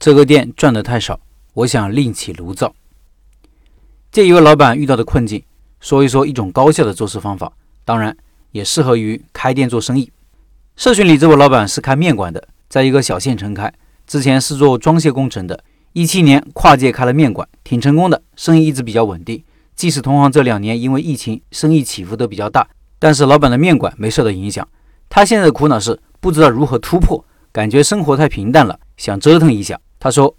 这个店赚的太少，我想另起炉灶。借一位老板遇到的困境，说一说一种高效的做事方法，当然也适合于开店做生意。社群里这位老板是开面馆的，在一个小县城开，之前是做装卸工程的，一七年跨界开了面馆，挺成功的，生意一直比较稳定。即使同行这两年因为疫情生意起伏都比较大，但是老板的面馆没受到影响。他现在的苦恼是不知道如何突破，感觉生活太平淡了，想折腾一下。他说：“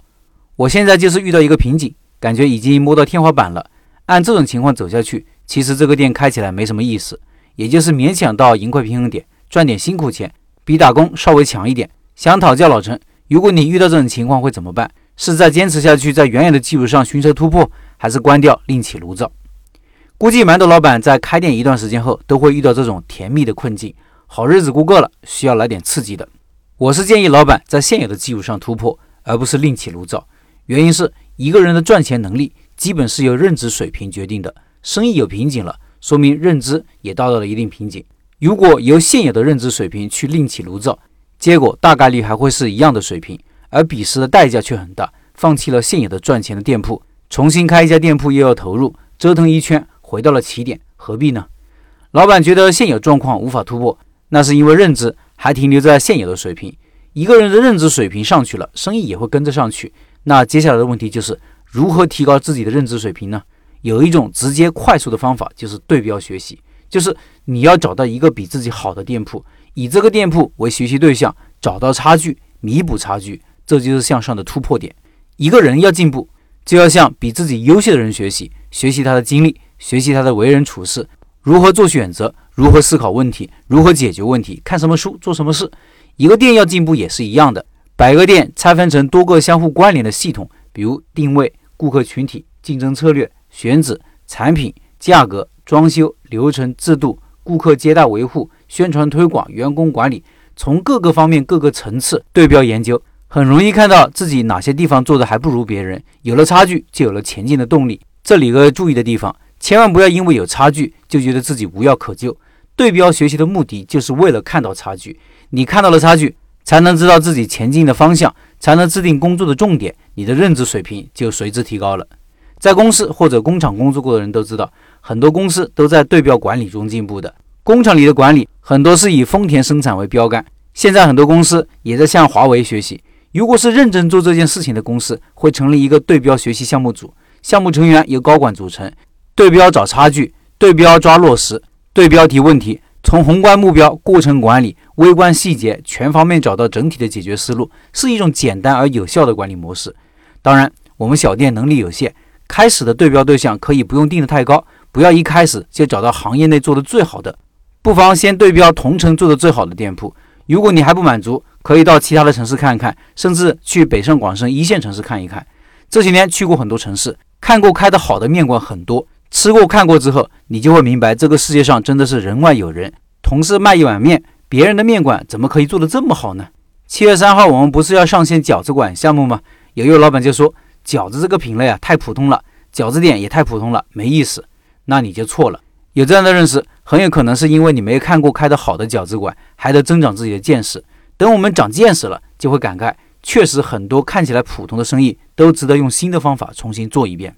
我现在就是遇到一个瓶颈，感觉已经摸到天花板了。按这种情况走下去，其实这个店开起来没什么意思，也就是勉强到盈亏平衡点，赚点辛苦钱，比打工稍微强一点。想讨教老陈，如果你遇到这种情况会怎么办？是再坚持下去，在原有的基础上寻求突破，还是关掉另起炉灶？估计蛮多老板在开店一段时间后，都会遇到这种甜蜜的困境，好日子过够了，需要来点刺激的。我是建议老板在现有的基础上突破。”而不是另起炉灶，原因是一个人的赚钱能力基本是由认知水平决定的。生意有瓶颈了，说明认知也达到了一定瓶颈。如果由现有的认知水平去另起炉灶，结果大概率还会是一样的水平，而彼时的代价却很大。放弃了现有的赚钱的店铺，重新开一家店铺又要投入，折腾一圈回到了起点，何必呢？老板觉得现有状况无法突破，那是因为认知还停留在现有的水平。一个人的认知水平上去了，生意也会跟着上去。那接下来的问题就是如何提高自己的认知水平呢？有一种直接快速的方法，就是对标学习，就是你要找到一个比自己好的店铺，以这个店铺为学习对象，找到差距，弥补差距，这就是向上的突破点。一个人要进步，就要向比自己优秀的人学习，学习他的经历，学习他的为人处事，如何做选择，如何思考问题，如何解决问题，看什么书，做什么事。一个店要进步也是一样的，把一个店拆分成多个相互关联的系统，比如定位、顾客群体、竞争策略、选址、产品、价格、装修、流程、制度、顾客接待维护、宣传推广、员工管理，从各个方面、各个层次对标研究，很容易看到自己哪些地方做的还不如别人，有了差距就有了前进的动力。这里个注意的地方，千万不要因为有差距就觉得自己无药可救。对标学习的目的就是为了看到差距。你看到了差距，才能知道自己前进的方向，才能制定工作的重点，你的认知水平就随之提高了。在公司或者工厂工作过的人都知道，很多公司都在对标管理中进步的。工厂里的管理很多是以丰田生产为标杆，现在很多公司也在向华为学习。如果是认真做这件事情的公司，会成立一个对标学习项目组，项目成员由高管组成，对标找差距，对标抓落实，对标题问题。从宏观目标、过程管理、微观细节全方面找到整体的解决思路，是一种简单而有效的管理模式。当然，我们小店能力有限，开始的对标对象可以不用定的太高，不要一开始就找到行业内做的最好的，不妨先对标同城做的最好的店铺。如果你还不满足，可以到其他的城市看一看，甚至去北上广深一线城市看一看。这些年去过很多城市，看过开的好的面馆很多。吃过看过之后，你就会明白，这个世界上真的是人外有人。同事卖一碗面，别人的面馆怎么可以做得这么好呢？七月三号，我们不是要上线饺子馆项目吗？有一位老板就说，饺子这个品类啊太普通了，饺子店也太普通了，没意思。那你就错了。有这样的认识，很有可能是因为你没看过开的好的饺子馆，还得增长自己的见识。等我们长见识了，就会感慨，确实很多看起来普通的生意，都值得用新的方法重新做一遍。